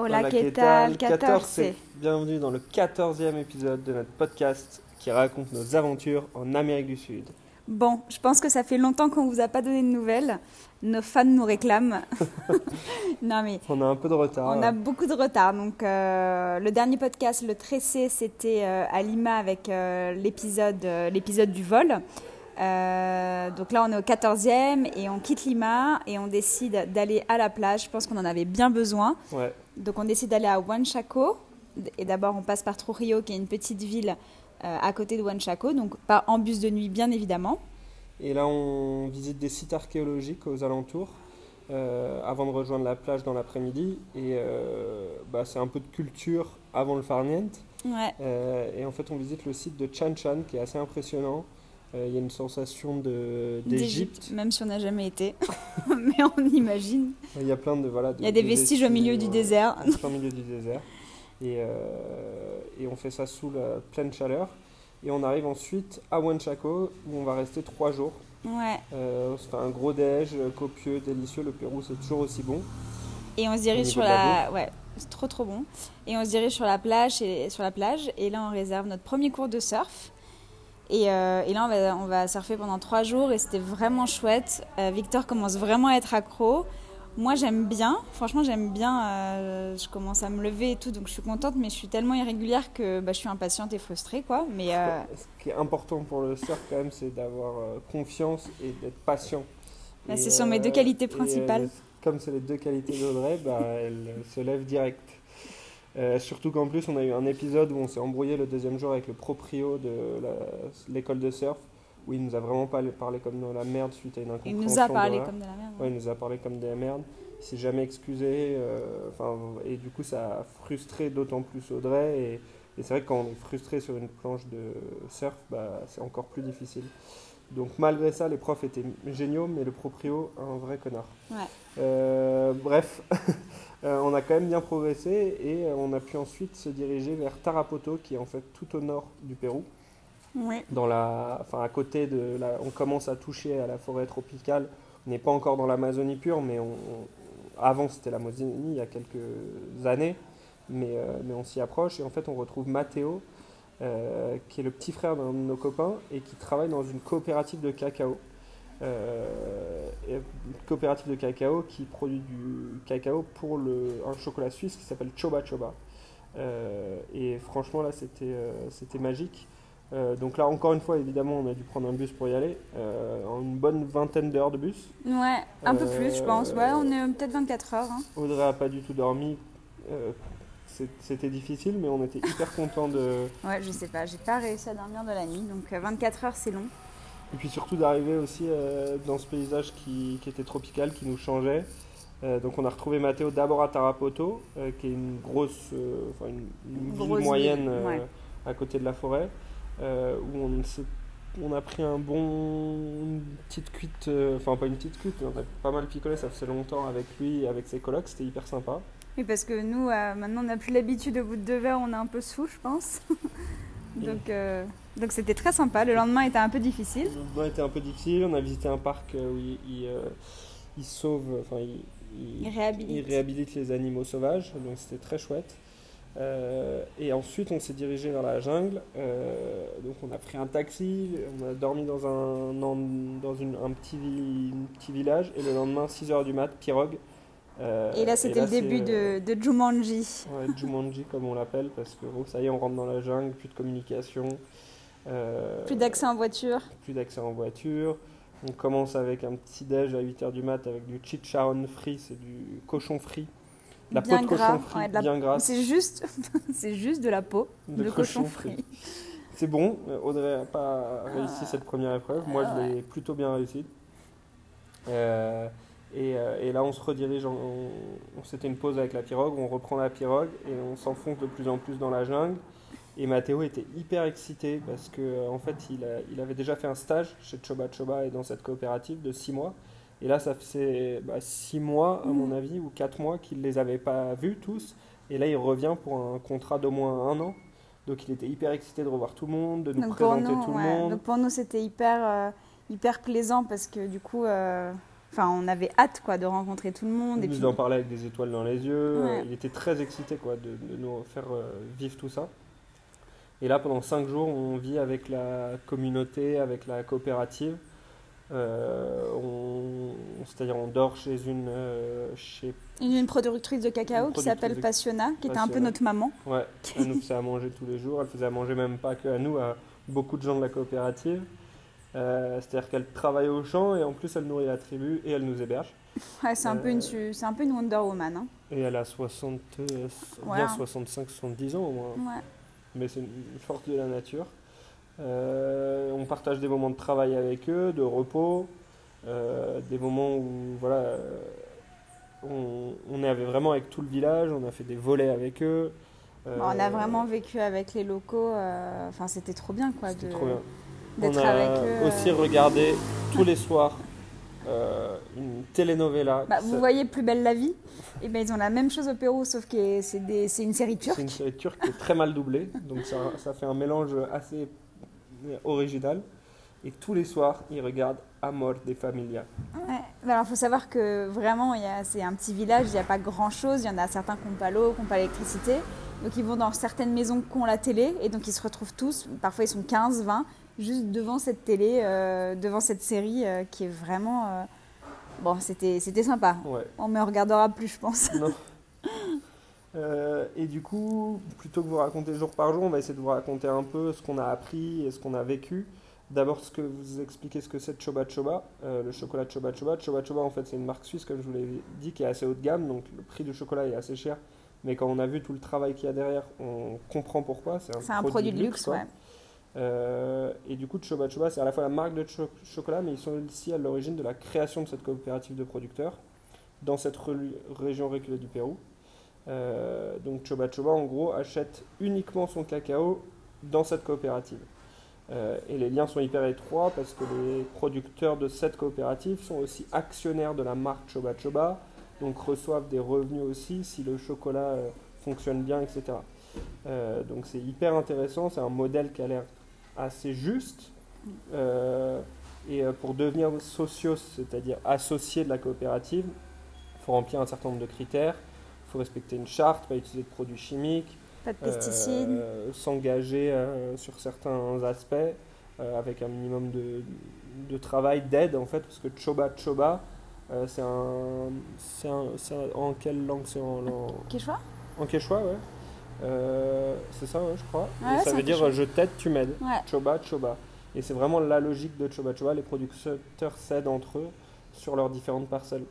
Hola, Hola, ¿qué ¿qué tal? tal? 14, 14. c'est bienvenue dans le 14e épisode de notre podcast qui raconte nos aventures en Amérique du Sud. Bon, je pense que ça fait longtemps qu'on vous a pas donné de nouvelles. Nos fans nous réclament. non mais On a un peu de retard. on a beaucoup de retard. Donc euh, le dernier podcast, le tressé, c'était euh, à Lima avec euh, l'épisode l'épisode du vol. Euh, donc là, on est au 14e et on quitte Lima et on décide d'aller à la plage. Je pense qu'on en avait bien besoin. Ouais, Donc on décide d'aller à Huanchaco. Et d'abord, on passe par Trujillo, qui est une petite ville euh, à côté de Huanchaco. Donc pas en bus de nuit, bien évidemment. et là on visite des sites archéologiques aux alentours euh, avant de rejoindre la plage dans l'après-midi. Et euh, bah, c'est un peu de culture avant le farniente. Ouais. Euh, et en fait, on visite le site de Chan Chan qui est assez impressionnant. Euh, Il y a une sensation de- d'Égypte. Même si on n'a jamais été. Mais on imagine. Il y a plein de voilà. de- Il y a des de vestiges au milieu du ouais, désert. plein milieu du désert. Et, euh, et on fait ça sous la pleine chaleur. Et on arrive ensuite à Huanchaco où on va rester trois jours. Ouais. Euh, on se fait un gros déj, euh, copieux, délicieux. Le Pérou, c'est toujours aussi bon. Et on se Au dirige sur la la. Ouais, c'est trop trop bon. Et on se dirige sur la plage et sur la plage. Et là, on réserve notre premier cours de surf. Et, euh, et là, on va, on va surfer pendant trois jours et c'était vraiment chouette. Euh, Victor commence vraiment à être accro. Moi, j'aime bien. Franchement, j'aime bien. euh, je commence à me lever et tout, donc je suis contente. Mais je suis tellement irrégulière que bah, je suis impatiente et frustrée, quoi. Mais Ce qui est important pour le surf, quand même, c'est d'avoir confiance et d'être patient. Bah, c'est sur mes deux qualités principales. et, comme c'est les deux qualités d'Audrey, bah, elle se lève direct. Euh, surtout qu'en plus, on a eu un épisode où on s'est embrouillé le deuxième jour avec le proprio de l'école de surf, où il nous a vraiment pas parlé comme de la merde suite à une il incompréhension. nous a parlé comme de la merde. Ouais, il nous a parlé comme de la merde. Il s'est jamais excusé. euh, et du coup, ça a frustré d'autant plus Audrey. Et, et c'est vrai que quand on est frustré sur une planche de surf, bah, c'est encore plus difficile. Donc malgré ça, les profs étaient géniaux, mais le proprio, un vrai connard. Ouais. Euh, bref, euh, on a quand même bien progressé et euh, on a pu ensuite se diriger vers Tarapoto, qui est en fait tout au nord du Pérou Oui. dans la, enfin à côté de la, on commence à toucher à la forêt tropicale. On n'est pas encore dans l'Amazonie pure, mais on, on- avant c'était l'Amazonie il y a quelques années, mais, euh, mais on s'y approche et en fait on retrouve Matteo, euh, qui est le petit frère d'un de nos copains et qui travaille dans une coopérative de cacao. Euh, coopérative de cacao qui produit du cacao pour le, un chocolat suisse qui s'appelle Choba Choba. Euh, et franchement là c'était euh, c'était magique. Euh, donc là, encore une fois, évidemment, on a dû prendre un bus pour y aller. Euh, une bonne vingtaine d'heures de bus. Ouais, un peu plus, je pense. Ouais, on est peut-être 24 heures. hein. Audrey a pas du tout dormi. C'était difficile, mais on était hyper contents de... Ouais, je sais pas, j'ai pas réussi à dormir de la nuit, donc euh, 24 heures c'est long. Et puis surtout d'arriver aussi euh, dans ce paysage qui, qui était tropical, qui nous changeait. Euh, donc on a retrouvé Matteo d'abord à Tarapoto, euh, qui est une grosse, enfin une, une ville Grosse moyenne ville, ouais. à côté de la forêt, où on, a pris un bon, une petite cuite, enfin pas une petite cuite, mais on a pas mal picolé, ça faisait longtemps avec lui et avec ses colocs, c'était hyper sympa. Oui, parce que nous, maintenant, on n'a plus l'habitude, au bout de deux verres, on est un peu sous, je pense. donc, euh, donc c'était très sympa. Le lendemain était un peu difficile. Le lendemain était un peu difficile, on a visité un parc euh, où il, il, euh, il sauve, enfin il, il- réhabilite. réhabilite les animaux sauvages, donc c'était très chouette. Euh, et ensuite, on s'est dirigé vers la jungle. Euh, donc, on a pris un taxi, on a dormi dans un, dans une- un petit, vi- un petit village. Et le lendemain, 6h du mat, pirogue. Euh, Et là, c'était le début euh, de, de Jumanji. ouais, Jumanji, comme on l'appelle, parce que oh, ça y est, on rentre dans la jungle, plus de communication. euh, Plus d'accès en voiture. plus d'accès en voiture. On commence avec un petit déj à 8h du mat avec du chicharron frit, c'est du cochon frit. La bien peau de gras. cochon frit, ouais, de la- bien grasse. C'est juste, c'est juste de la peau de, cochon frit. C'est bon, Audrey n'a pas réussi Ah. cette première épreuve. Moi, je l'ai plutôt bien réussi. Euh, et, euh, et là, on se redirige. en- on, C'était une pause avec la pirogue. On reprend la pirogue et on s'enfonce de plus en plus dans la jungle. Et Mathéo était hyper excité parce que euh, en fait, il, a- il avait déjà fait un stage chez Choba Choba et dans cette coopérative de 6 mois. Et là, ça faisait 6 mois, à mon avis, ou 4 mois qu'il ne les avait pas vus tous. Et là, il revient pour un contrat d'au moins un an. Donc, il était hyper excité de revoir tout le monde, de nous Donc présenter nous, tout ouais, le monde. donc pour nous, c'était hyper, euh, hyper plaisant parce que du coup, euh, enfin, on avait hâte quoi de rencontrer tout le monde. Il nous puis, en parlait avec des étoiles dans les yeux. Ouais. Il était très excité quoi, de, de nous faire euh, vivre tout ça. Et là, pendant cinq jours, on vit avec la communauté, avec la coopérative. Euh, on- C'est-à-dire, on dort chez une. euh, chez, une, productrice de cacao qui s'appelle Passiona, qui était un peu notre maman. ouais, elle nous faisait à manger tous les jours. Elle faisait à manger même pas que à nous, à beaucoup de gens de la coopérative. Euh, C'est-à-dire qu'elle travaille au champ et en plus, elle nourrit la tribu et elle nous héberge. Ouais, c'est un, peu une c'est un peu une Wonder Woman. hein. Et elle a 60, euh, bien 65-70 ans au moins. Ouais. mais c'est une force de la nature. Euh, on partage des moments de travail avec eux, de repos, euh, des moments où voilà, on, on est vraiment avec tout le village, on a fait des volets avec eux. Euh, on a vraiment vécu avec les locaux. Enfin, c'était trop bien quoi c'était de- trop bien. On a avec aussi euh. regardé tous les soirs euh, une telenovela. Bah, vous voyez Plus belle la vie Et ben ils ont la même chose au Pérou, sauf que c'est des- c'est une série C'est turque. une série turque qui est très mal doublée, donc ça, ça fait un mélange assez original. Et tous les soirs, ils regardent Amor de Familia. Ouais. Alors, faut savoir que vraiment, il y a- c'est un petit village, il n'y a pas grand chose. Il y en a certains qui n'ont pas l'eau, qui n'ont pas l'électricité. Donc, ils vont dans certaines maisons qui ont la télé et donc ils se retrouvent tous. Parfois, ils sont 15, 20, juste devant cette télé, euh, devant cette série euh, qui est vraiment. euh, Bon, c'était sympa. Ouais. On ne me regardera plus, je pense. Non. Et du coup, plutôt que vous raconter jour par jour, on va essayer de vous raconter un peu ce qu'on a appris et ce qu'on a vécu. D'abord, ce que vous expliquer ce que c'est Choba Choba, euh, le chocolat Choba Choba. Choba Choba, en fait, c'est une marque suisse, comme je vous l'ai dit, qui est assez haut de gamme, donc le prix du chocolat est assez cher. Mais quand on a vu tout le travail qu'il y a derrière, on comprend pourquoi. C'est un, produit de luxe, quoi. ouais. Euh, et du coup, Choba Choba, c'est à la fois la marque de cho- chocolat, mais ils sont aussi à l'origine de la création de cette coopérative de producteurs dans cette région reculée du Pérou. Euh, donc Choba Choba, en gros, achète uniquement son cacao dans cette coopérative. Euh, et les liens sont hyper étroits parce que les producteurs de cette coopérative sont aussi actionnaires de la marque Choba Choba, donc reçoivent des revenus aussi si le chocolat euh, fonctionne bien, etc. Euh, donc c'est hyper intéressant, c'est un modèle qui a l'air assez juste. Euh, et pour devenir socios, c'est-à-dire associé de la coopérative, il faut remplir un certain nombre de critères. Il faut respecter une charte, pas utiliser de produits chimiques, Pas de pesticides. euh, s'engager euh, sur certains aspects euh, avec un minimum de, de travail, d'aide en fait, parce que Choba Choba, euh, c'est un, c'est un- c'est un- En quelle langue C'est en, en, Quechua? En quechua, ouais. Euh, c'est ça, ouais, je crois. Ouais, c'est ça veut dire quechua. je t'aide, tu m'aides. Ouais. Choba Choba. Et c'est vraiment la logique de Choba Choba. Les producteurs s'aident entre eux sur leurs différentes parcelles.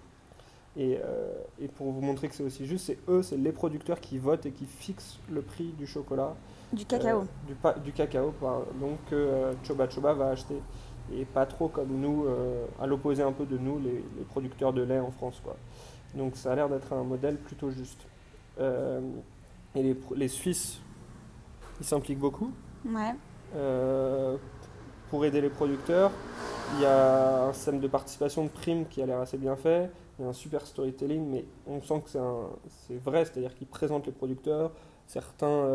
Et, euh, et pour vous montrer que c'est aussi juste, c'est eux, c'est les producteurs qui votent et qui fixent le prix du chocolat. Du cacao. du, cacao, par- donc que Choba Choba va acheter. Et pas trop comme nous, euh, à l'opposé un peu de nous, les, les producteurs de lait en France. Quoi. Donc ça a l'air d'être un modèle plutôt juste. Euh, et les, les Suisses, ils s'impliquent beaucoup. Ouais. Euh, pour aider les producteurs. Il y a un système de participation de primes qui a l'air assez bien fait. Il y a un super storytelling, mais on sent que c'est vrai, c'est-à-dire qu'ils présentent les producteurs. Certains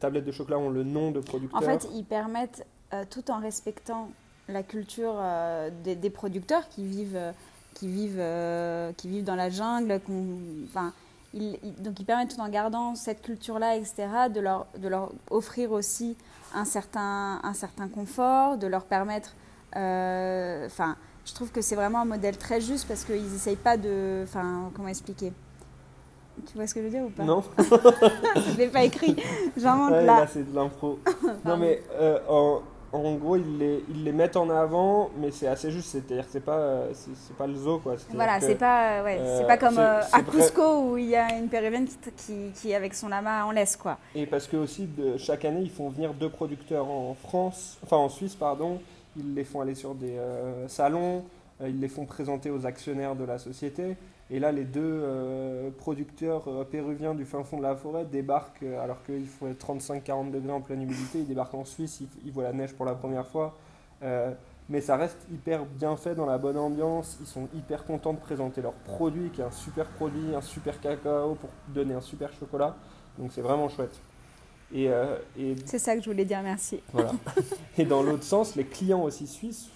tablettes de chocolat ont le nom de producteur. En fait, ils permettent, tout en respectant la culture euh, des, des producteurs qui vivent, euh, qui vivent, euh, qui vivent dans la jungle, qu'on- enfin, ils, ils- donc ils permettent tout en gardant cette culture-là, etc., de leur, de leur offrir aussi un certain, un certain confort, de leur permettre, enfin, je trouve que c'est vraiment un modèle très juste parce qu'ils n'essayent pas de, enfin, comment expliquer? Tu vois ce que je veux dire ou pas? Non, Je l'ai pas écrit. J'invente Ouais, là. là c'est de l'impro. non mais euh, en, en gros ils les, ils les mettent en avant, mais c'est assez juste, c'est-à-dire que c'est pas, euh, c'est pas le zoo quoi. Voilà, c'est pas, ouais, euh, c'est pas comme c'est- euh, à Cusco où il y a une péruvienne qui, qui, avec son lama en laisse, quoi. Et parce que aussi, de, chaque année, ils font venir deux producteurs en France, enfin en Suisse, pardon. Ils les font aller sur des euh, salons, euh, ils les font présenter aux actionnaires de la société. Et là, les deux euh, producteurs euh, péruviens du fin fond de la forêt débarquent, euh, alors qu'il faut être 35-40 degrés en pleine humidité, ils débarquent en Suisse, ils, ils voient la neige pour la première fois. Mais ça reste hyper bien fait dans la bonne ambiance. Ils sont hyper contents de présenter leur produit, qui est un super produit, un super cacao pour donner un super chocolat. Donc c'est vraiment chouette. Et, et, C'est ça que je voulais dire, merci. voilà. et dans l'autre sens, les clients aussi suisses,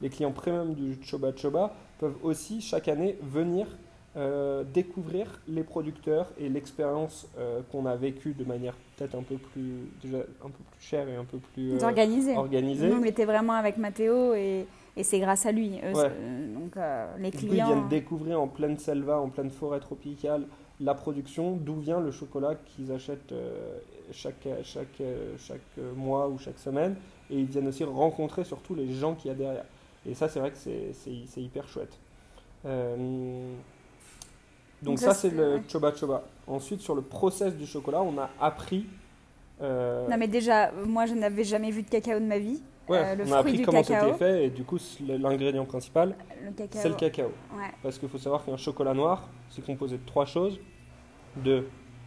les clients premium du Choba Choba, peuvent aussi chaque année venir euh, découvrir les producteurs et l'expérience euh, qu'on a vécue de manière peut-être un peu plus déjà un peu plus chère et un peu plus euh, organisée. organisée. Nous, on était vraiment avec Mathéo et, et c'est grâce à lui. Eux, Ouais. c'est- donc les coup, ils clients. viennent découvrir en pleine selva, en pleine forêt tropicale, la production, d'où vient le chocolat qu'ils achètent chaque, chaque, chaque mois ou chaque semaine. Et ils viennent aussi rencontrer surtout les gens qu'il y a derrière. Et ça, c'est vrai que c'est- hyper chouette. Euh, donc ça, c'est le choba choba. Ensuite, sur le process du chocolat, on a appris... euh, Non mais déjà, moi je n'avais jamais vu de cacao de ma vie. ouais, euh, le on a appris du comment c'était fait. Et du coup, l'ingrédient principal, c'est le cacao. Ouais, Parce qu'il faut savoir qu'un chocolat noir, c'est composé de trois choses. De,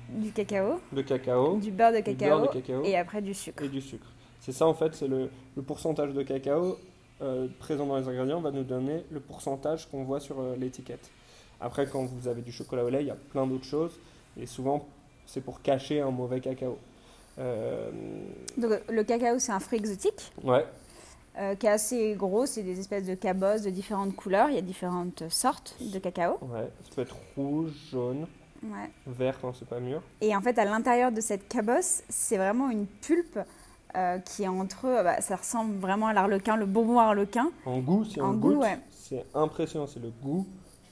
du cacao, du beurre de du cacao, beurre de cacao et et, après du sucre. du sucre. C'est ça en fait, c'est le, le pourcentage de cacao euh, présent dans les ingrédients va nous donner le pourcentage qu'on voit sur euh, l'étiquette. Après, quand vous avez du chocolat au lait, il y a plein d'autres choses. Et souvent, c'est pour cacher un mauvais cacao. Euh, Donc le cacao c'est un fruit exotique ouais, qui est assez gros, c'est des espèces de cabosses de différentes couleurs, il y a différentes sortes de cacao. ouais, ça peut être rouge, jaune, Ouais. vert quand c'est pas mûr. Et en fait, à l'intérieur de cette cabosse, c'est vraiment une pulpe euh, qui est entre eux. bah, ça ressemble vraiment à l'arlequin, le bonbon arlequin. En goût, si on En le goût, goûte, ouais. c'est impressionnant. C'est le goût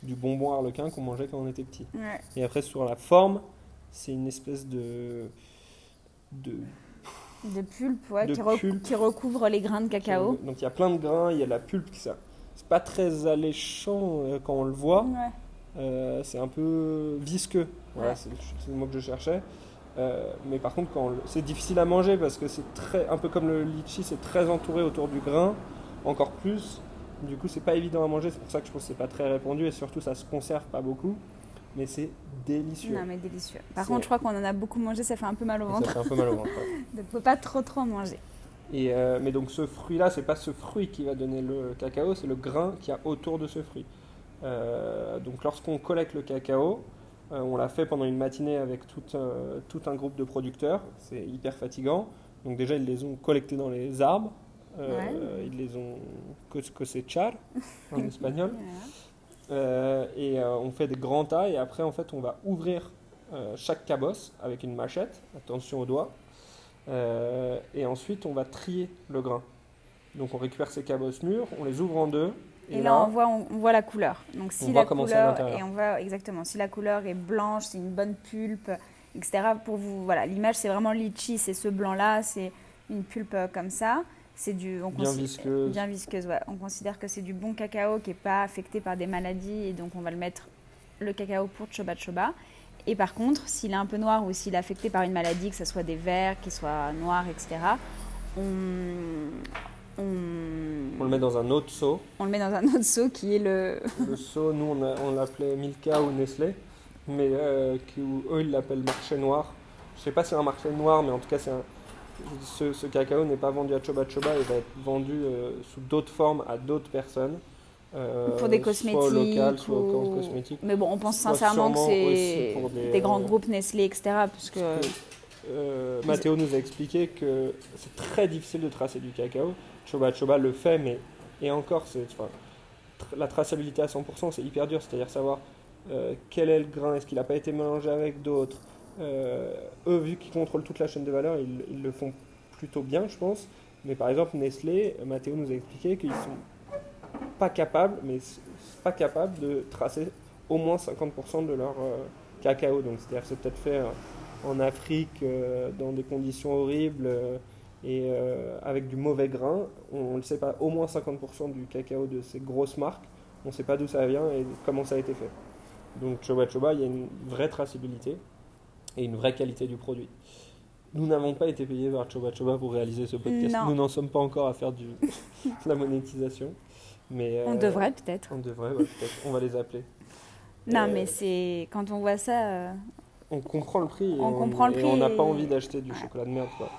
du bonbon harlequin qu'on mangeait quand on était petit. Ouais. Et après, sur la forme, c'est une espèce de. de De pulpe, ouais, De qui, rec- pulpe. qui recouvre les grains de cacao. Donc il y a plein de grains, il y a la pulpe qui ça. C'est pas très alléchant euh, quand on le voit. Euh, c'est un peu visqueux. Voilà, c'est le mot que je cherchais. Euh, mais par contre, quand c'est difficile à manger parce que c'est très, un peu comme le litchi, c'est très entouré autour du grain, encore plus. Du coup, c'est pas évident à manger. C'est pour ça que je pense que c'est pas très répandu et surtout ça se conserve pas beaucoup. Mais c'est délicieux. Non, mais délicieux. Par contre, je crois qu'on en a beaucoup mangé, ça fait un peu mal au Et ça ventre. fait un peu mal au ventre. ouais. Donc, faut pas trop trop en manger. Et euh, mais donc ce fruit-là, c'est pas ce fruit qui va donner le cacao, c'est le grain qu'il y a autour de ce fruit. Euh, donc lorsqu'on collecte le cacao, on l'a fait pendant une matinée avec tout, euh, tout un groupe de producteurs. C'est hyper fatigant. Donc déjà, ils les ont collectés dans les arbres. Euh, Ils les ont cos- cosechar en espagnol. Euh, et euh, on fait des grands tas et après en fait on va ouvrir euh, chaque cabosse avec une machette, attention aux doigts, Euh, et ensuite on va trier le grain. Donc on récupère ces cabosses mûres, on les ouvre en deux Et, là, on voit, on, on voit la couleur. Donc si On la couleur et on voit exactement si la couleur est blanche, c'est une bonne pulpe, etc. Pour vous, voilà, l'image c'est vraiment litchi, c'est ce blanc là, c'est une pulpe comme ça. C'est du on Bien visqueuse. bien visqueuse. ouais. On considère que c'est du bon cacao qui est pas affecté par des maladies et donc on va le mettre le cacao pour choba choba. Et par contre, s'il est un peu noir ou s'il est affecté par une maladie, que ce soit des vers, qu'il soit noir, etc. On, on, on le met dans un autre seau. on le met dans un autre seau qui est le, Le seau, nous on, a- on l'appelait Milka ou Nestlé, mais euh, qui, eux ils l'appellent marché noir. Je sais pas si c'est un marché noir, mais en tout cas c'est un- ce, ce cacao n'est pas vendu à Choba Choba, il va être vendu euh, sous d'autres formes à d'autres personnes. euh, pour des Soit cosmétiques. au local, soit au ou- camp cosmétique. Mais bon, on pense Soit sincèrement que c'est des, des, grands groupes Nestlé, etc. Parce que Parce que, euh, Mathéo nous a expliqué que c'est très difficile de tracer du cacao. Choba Choba le fait, mais et encore, c'est, enfin, la traçabilité à 100%, c'est hyper dur. C'est-à-dire savoir euh, quel est le grain, est-ce qu'il n'a pas été mélangé avec d'autres. Euh, eux, vu qu'ils contrôlent toute la chaîne de valeur, ils, le font plutôt bien, je pense. Mais par exemple, Nestlé, Mathéo nous a expliqué qu'ils sont pas capables, mais pas capables de tracer au moins 50% de leur euh, cacao. Donc, c'est-à-dire, c'est peut-être fait en Afrique dans des conditions horribles et euh, avec du mauvais grain. On ne sait pas, au moins 50% du cacao de ces grosses marques, on ne sait pas d'où ça vient et comment ça a été fait. Donc Choba Choba, il y a une vraie traçabilité et une vraie qualité du produit. Nous n'avons pas été payés par Choba Choba pour réaliser ce podcast. Non. Nous n'en sommes pas encore à faire du, de la monétisation. Mais, on euh, devrait peut-être. On devrait, ouais, peut-être. On va les appeler. Non, euh, mais c'est quand on voit ça. euh, On comprend le prix. On comprend le et prix on n'a et- pas envie d'acheter du Ouais. chocolat de merde. Quoi.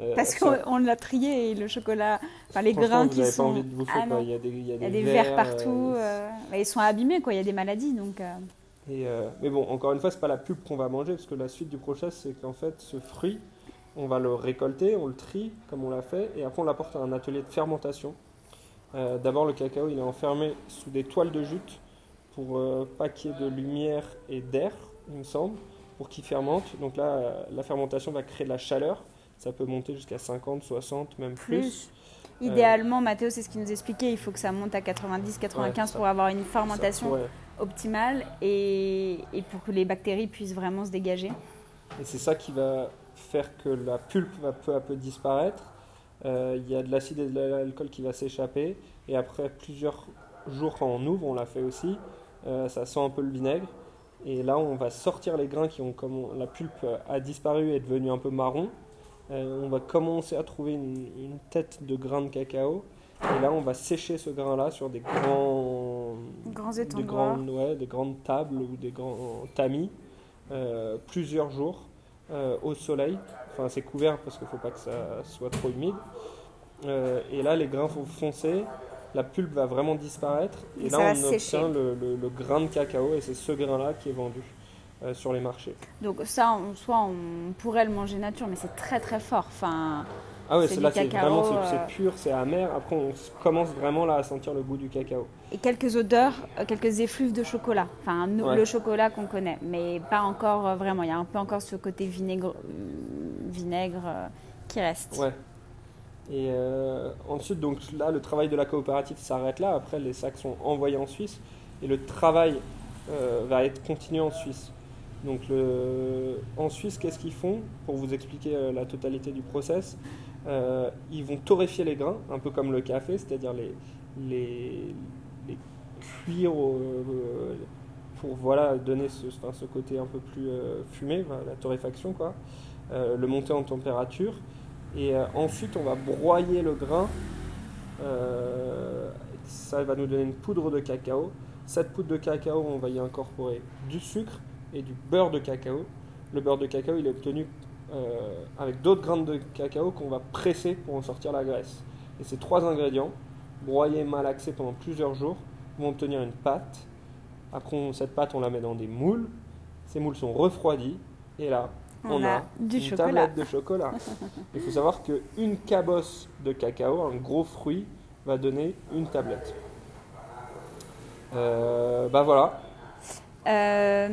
Euh, Parce qu'on on l'a trié et le chocolat, enfin les grains qui sont. pas envie de bouffer. Ah quoi. Il y a des, il y a Il y a des des vers vers, partout. euh, euh, bah, ils sont abîmés, quoi. Il y a des maladies, donc. euh, Et euh, mais bon, encore une fois, c'est pas la pub qu'on va manger, parce que la suite du process, c'est qu'en fait, ce fruit, on va le récolter, on le trie, comme on l'a fait, et après on l'apporte à un atelier de fermentation. D'abord, le cacao, il est enfermé sous des toiles de jute pour pas qu'il y ait de lumière et d'air, il me semble, pour qu'il fermente. Donc là, la fermentation va créer de la chaleur. Ça peut monter jusqu'à 50, 60, même plus. Plus. Idéalement, Mathéo, c'est ce qu'il nous expliquait, il faut que ça monte à 90-95 Ouais, ça- pour avoir une Ça fermentation optimale et, et pour que les bactéries puissent vraiment se dégager. Et c'est ça qui va faire que la pulpe va peu à peu disparaître. Euh, Il y a de l'acide et de l'alcool qui va s'échapper. Et après plusieurs jours, quand on ouvre, on l'a fait aussi, euh, ça sent un peu le vinaigre. Et là, on va sortir les grains qui ont, comme on- la pulpe a disparu et est devenue un peu marron. Euh, on va commencer à trouver une, une tête de grain de cacao. Et là, on va sécher ce grain-là sur des grands, Grands des grandes, ouais, des grandes tables ou des grands tamis, euh, plusieurs jours euh, au soleil. Enfin, c'est couvert parce qu'il ne faut pas que ça soit trop humide. Euh, et là, les grains vont foncer, la pulpe va vraiment disparaître. Et Et là, on obtient le, le- le grain de cacao et c'est ce grain-là qui est vendu euh, sur les marchés. Donc ça, en soi, on pourrait le manger nature, mais c'est très très fort. Enfin, Ah ouais, C'est là, c'est vraiment c'est- euh, pur, c'est amer. Après, on commence vraiment là à sentir le goût du cacao. et quelques odeurs, euh, quelques effluves de chocolat. Enfin, Ouais. le chocolat qu'on connaît, mais pas encore vraiment. Il y a un peu encore ce côté vinaigre, vinaigre qui reste. Ouais. Et euh, ensuite, donc là, le travail de la coopérative s'arrête là. Après, les sacs sont envoyés en Suisse et le travail euh, va être continué en Suisse. Donc, en Suisse, qu'est-ce qu'ils font Pour vous expliquer euh, la totalité du process, euh, ils vont torréfier les grains, un peu comme le café, c'est-à-dire les, cuire euh, pour voilà, donner ce, côté un peu plus fumé, la torréfaction, quoi. Le monter en température. Et ensuite, on va broyer le grain. Ça va nous donner une poudre de cacao. Cette poudre de cacao, on va y incorporer du sucre et du beurre de cacao. Le beurre de cacao, il est obtenu euh, avec d'autres grains de cacao qu'on va presser pour en sortir la graisse. Et ces trois ingrédients, broyés, malaxés pendant plusieurs jours, vont obtenir une pâte. Après, on- cette pâte, on la met dans des moules. Ces moules sont refroidis. Et là, On, on a, a du une chocolat. tablette de chocolat. Il faut savoir qu'une cabosse de cacao, un gros fruit, va donner une tablette. Euh, bah voilà. Euh,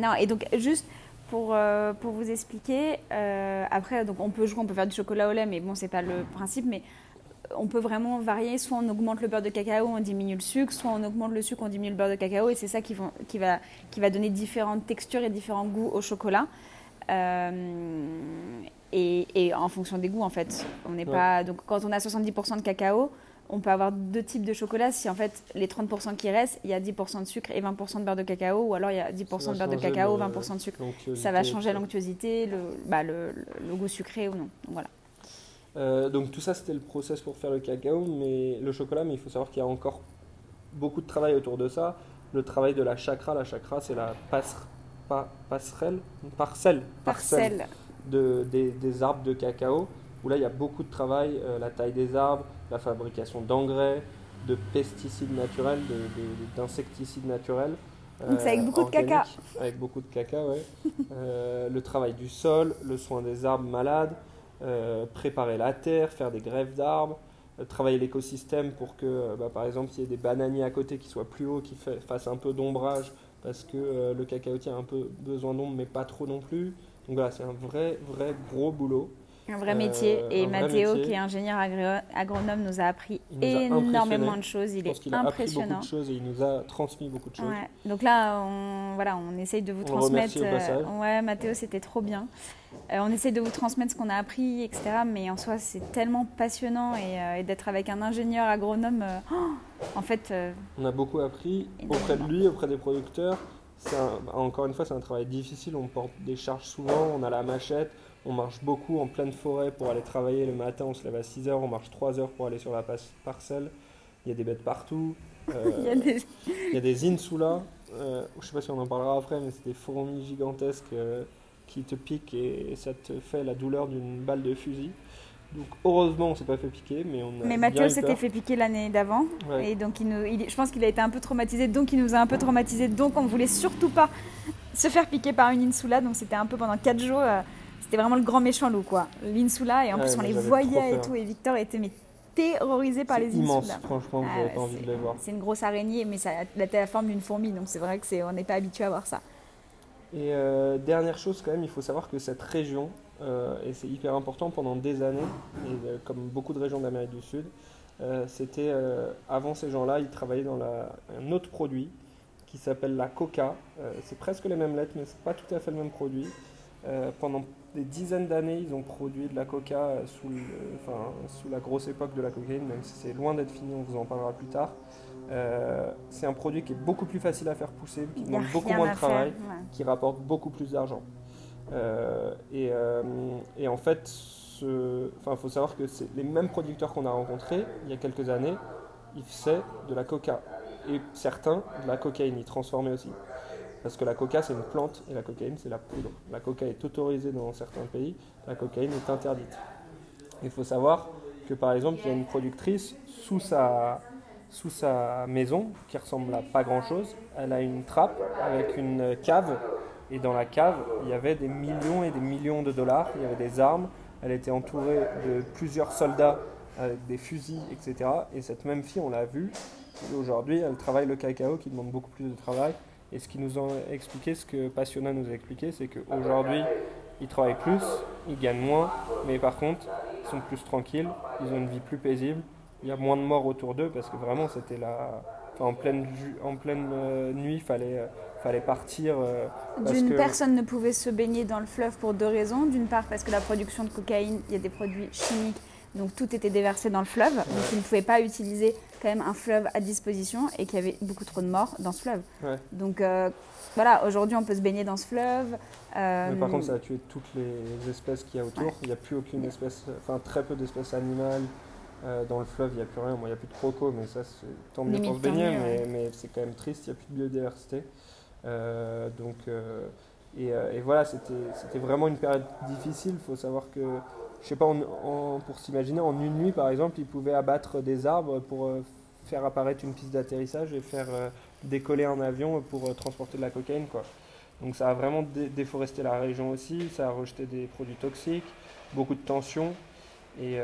non, et donc juste pour, euh, pour vous expliquer, euh, après, donc on peut jouer, on peut faire du chocolat au lait, mais bon, c'est pas le principe, mais on peut vraiment varier, soit on augmente le beurre de cacao, on diminue le sucre, soit on augmente le sucre, on diminue le beurre de cacao, et c'est ça qui, vont, qui, va, qui va donner différentes textures et différents goûts au chocolat. Euh, et, et en fonction des goûts, en fait. On n'est Ouais. pas, donc quand on a 70% de cacao, on peut avoir deux types de chocolat. Si en fait les 30% qui restent, il y a 10% de sucre et 20% de beurre de cacao, ou alors il y a 10% Ça de beurre de cacao, le- 20% de sucre. Ça va changer l'onctuosité, le, bah, le, goût sucré ou non. Donc voilà. Euh, donc tout ça c'était le process pour faire le cacao, mais le chocolat, mais il faut savoir qu'il y a encore beaucoup de travail autour de ça. Le travail de la chakra, la chakra c'est la passe- pa- passerelle, parcelle, Parcelle. de, des, des arbres de cacao, où là il y a beaucoup de travail, euh, la taille des arbres, la fabrication d'engrais, de pesticides naturels, de- de- d'insecticides naturels. Donc c'est avec beaucoup de caca. Avec beaucoup de caca, ouais. Euh, le travail du sol, le soin des arbres malades, euh, préparer la terre, faire des greffes d'arbres, euh, travailler l'écosystème pour que, euh, bah, par exemple, il y ait des bananiers à côté qui soient plus hauts, qui fa- fassent un peu d'ombrage, parce que euh, le cacaotier a un peu besoin d'ombre, mais pas trop non plus. Donc voilà, c'est un vrai, vrai gros boulot. Un vrai Euh, métier. Et un vrai Mathéo, qui est ingénieur agro- agronome, nous a appris Il nous a énormément de choses. Il Je pense est qu'il a appris impressionnant. beaucoup de choses et il nous a transmis beaucoup de choses. Ouais. Donc là, on, voilà, on essaye de vous On transmettre. euh, ouais, Mathéo, c'était trop bien. Euh, on essaye de vous transmettre ce qu'on a appris, etc. Mais en soi, c'est tellement passionnant et, euh, et d'être avec un ingénieur agronome. euh, oh, en fait, euh, On a beaucoup appris Énormément. auprès de lui, auprès des producteurs. Un- encore une fois, c'est un travail difficile. On porte des charges souvent, on a la machette, on marche beaucoup en pleine forêt pour aller travailler le matin. On se lève à 6 heures, on marche 3 heures pour aller sur la parcelle. Il y a des bêtes partout. Euh, il y a des... il y a des insula. Euh, je sais pas si on en parlera après, mais c'est des fourmis gigantesques euh, qui te piquent et, ça te fait la douleur d'une balle de fusil. Donc heureusement, on s'est pas fait piquer, mais on a Mais bien Mathéo eu s'était fait piquer l'année d'avant. Ouais. Et donc, il nous, il- je pense qu'il a été un peu traumatisé. Donc, il nous a un peu traumatisé. Donc, on ne voulait surtout pas se faire piquer par une insula. Donc, c'était un peu pendant 4 jours. euh, c'était vraiment le grand méchant loup, quoi. L'insula. Et en Ouais, plus, on les voyait et tout. Et Victor était mais terrorisés par les immense, franchement, Ah pas envie de le voir. C'est une grosse araignée, mais ça a la, forme d'une fourmi, donc c'est vrai que c'est, on n'est pas habitué à voir ça. Et euh, dernière chose quand même, il faut savoir que cette région, euh, et c'est hyper important pendant des années, et euh, comme beaucoup de régions d'Amérique du Sud, c'était avant ces gens-là, ils travaillaient dans la- un autre produit qui s'appelle la coca. C'est presque les mêmes lettres, mais c'est pas tout à fait le même produit. Pendant des dizaines d'années, ils ont produit de la coca euh, sous, le- enfin, sous la grosse époque de la cocaïne, même si c'est loin d'être fini, on vous en parlera plus tard. Euh, c'est un produit qui est beaucoup plus facile à faire pousser, qui demande beaucoup moins de travail faire, ouais. qui rapporte beaucoup plus d'argent. Euh, et, euh, et en fait, il faut savoir que c'est les mêmes producteurs qu'on a rencontrés il y a quelques années, ils faisaient de la coca. Et certains de la cocaïne, ils transformaient aussi. Parce que la coca, c'est une plante et la cocaïne, c'est la poudre. La coca est autorisée dans certains pays, la cocaïne est interdite. Il faut savoir que par exemple, il y a une productrice sous sa, sous sa maison qui ressemble à pas grand chose. Elle a une trappe avec une cave et dans la cave, il y avait des millions et des millions de dollars, il y avait des armes, elle était entourée de plusieurs soldats avec des fusils, etc. Et cette même fille, on l'a vue, aujourd'hui, elle travaille le cacao qui demande beaucoup plus de travail. Et ce qu'ils nous ont expliqué, ce que Passiona nous a expliqué, c'est qu'aujourd'hui, ils travaillent plus, ils gagnent moins, mais par contre, ils sont plus tranquilles, ils ont une vie plus paisible, il y a moins de morts autour d'eux parce que vraiment, c'était la. Enfin, en pleine, ju- en pleine euh, nuit, il fallait, euh, fallait partir. euh, D'une que- personne ne pouvait se baigner dans le fleuve pour deux raisons. D'une part parce que la production de cocaïne, il y a des produits chimiques, donc tout était déversé dans le fleuve. Donc ils ne pouvaient pas utiliser quand même un fleuve à disposition et qu'il y avait beaucoup trop de morts dans ce fleuve. Ouais. Donc euh, voilà, aujourd'hui on peut se baigner dans ce fleuve. euh, Mais par contre, ça a tué toutes les espèces qu'il y a autour. Il n'y a plus aucune espèce, enfin très peu d'espèces animales. Euh, dans le fleuve, il n'y a plus rien. Bon, il n'y a plus de crocos, mais ça, c'est tant mieux Limite, pour se baigner, mieux, mais, c'est quand même triste, il n'y a plus de biodiversité. Donc, et, et voilà, c'était vraiment une période difficile. Il faut savoir que, je sais pas, en- en- pour s'imaginer, en une nuit, par exemple, ils pouvaient abattre des arbres pour euh, faire apparaître une piste d'atterrissage et faire euh, décoller un avion pour euh, transporter de la cocaïne, quoi. Donc ça a vraiment dé- déforesté la région aussi, ça a rejeté des produits toxiques, beaucoup de tensions. Et,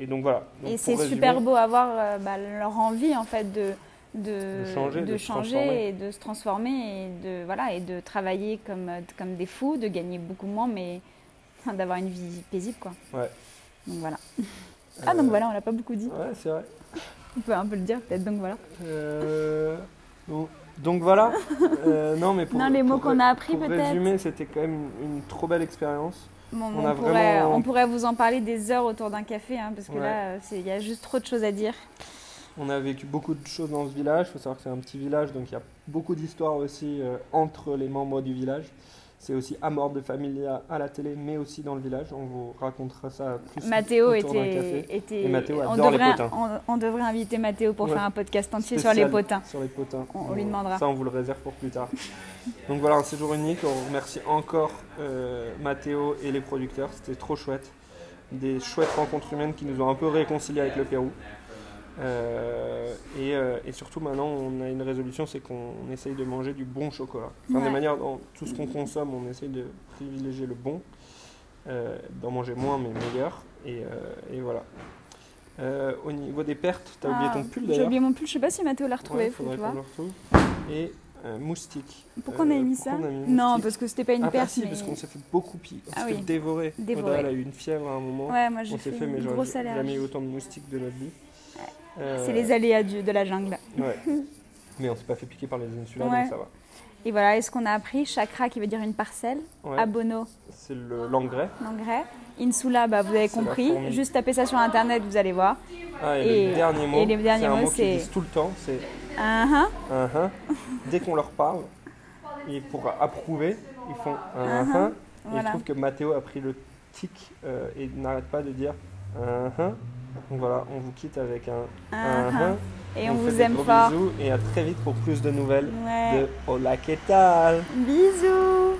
et donc voilà. Donc, et c'est super beau à voir bah, leur envie en fait de, de, De changer, de transformer. changer et de se transformer et de, voilà, et de travailler comme, comme des fous, de gagner beaucoup moins, mais d'avoir une vie paisible. Quoi. Ouais. Donc voilà. Ah, donc euh, voilà, on l'a pas beaucoup dit. Ouais, c'est vrai. On peut un peu le dire, peut-être. Donc voilà. Euh, donc, donc voilà. Euh, non, mais pour, Non, les mots qu'on a appris, peut-être. résumer, c'était quand même une, une trop belle expérience. Bon, On pourrait, vraiment- on pourrait vous en parler des heures autour d'un café, hein, parce que Ouais. là, euh, il y a juste trop de choses à dire. On a vécu beaucoup de choses dans ce village. Il faut savoir que c'est un petit village, donc il y a beaucoup d'histoires aussi euh, entre les membres du village. C'est aussi à mort de famille à, la télé, mais aussi dans le village. On vous racontera ça plus Mathéo était, café. était- Et Mathéo on, les devrait, potins. on, on devrait inviter Mathéo pour Ouais. faire un podcast entier sur les potins. Sur les potins. On- on lui demandera. Ça, on vous le réserve pour plus tard. Donc voilà, un séjour unique. On remercie encore euh, Mathéo et les producteurs. C'était trop chouette. Des chouettes rencontres humaines qui nous ont un peu réconciliés avec le Pérou. Euh, et, euh, et surtout maintenant, on a une résolution, c'est qu'on essaye de manger du bon chocolat. Enfin, Ouais. des manières, dans tout ce qu'on consomme, on essaye de privilégier le bon, euh, d'en manger moins mais meilleur. Et, et voilà. Au niveau des pertes, tu as oublié Ah, ton pull J'ai d'ailleurs. oublié mon pull, je sais pas si Mathéo l'a retrouvé. Ouais, faut vois. Et moustique. Pourquoi on a mis ça on a mis Non, parce que c'était pas une ah, perte. si, mais... parce qu'on s'est fait beaucoup pi- on Ah s'est oui. fait dévorer. Dévorer. Audrey, elle a eu une fièvre à un moment. Ouais, moi j'ai on s'est fait, fait, mais une j'aurais grosse jamais eu autant de moustiques de notre vie. Euh, C'est les aléas du- de la jungle. Ouais. mais on s'est pas fait piquer par les insulaires, Ouais. donc ça va. Et voilà, et ce qu'on a appris, chakra qui veut dire une parcelle, Ouais. abono, C'est le l'engrais. l'engrais, insula, bah, vous avez compris, juste tapez ça sur internet, vous allez voir. Ah, et, Et- le dernier mot, derniers c'est un mots, mot qu'ils disent tout le temps, c'est Ah, ah, un hein. Dès qu'on leur parle, et pour approuver, ils font un Uh-huh. hein. Et Voilà. je trouve que Mathéo a pris le tic euh, et n'arrête pas de dire hein. Donc voilà, on vous quitte avec un ah, un ah. Et on fait vous aime gros fort. Bisous et à très vite pour plus de nouvelles Ouais. de Hola, que tal? Bisous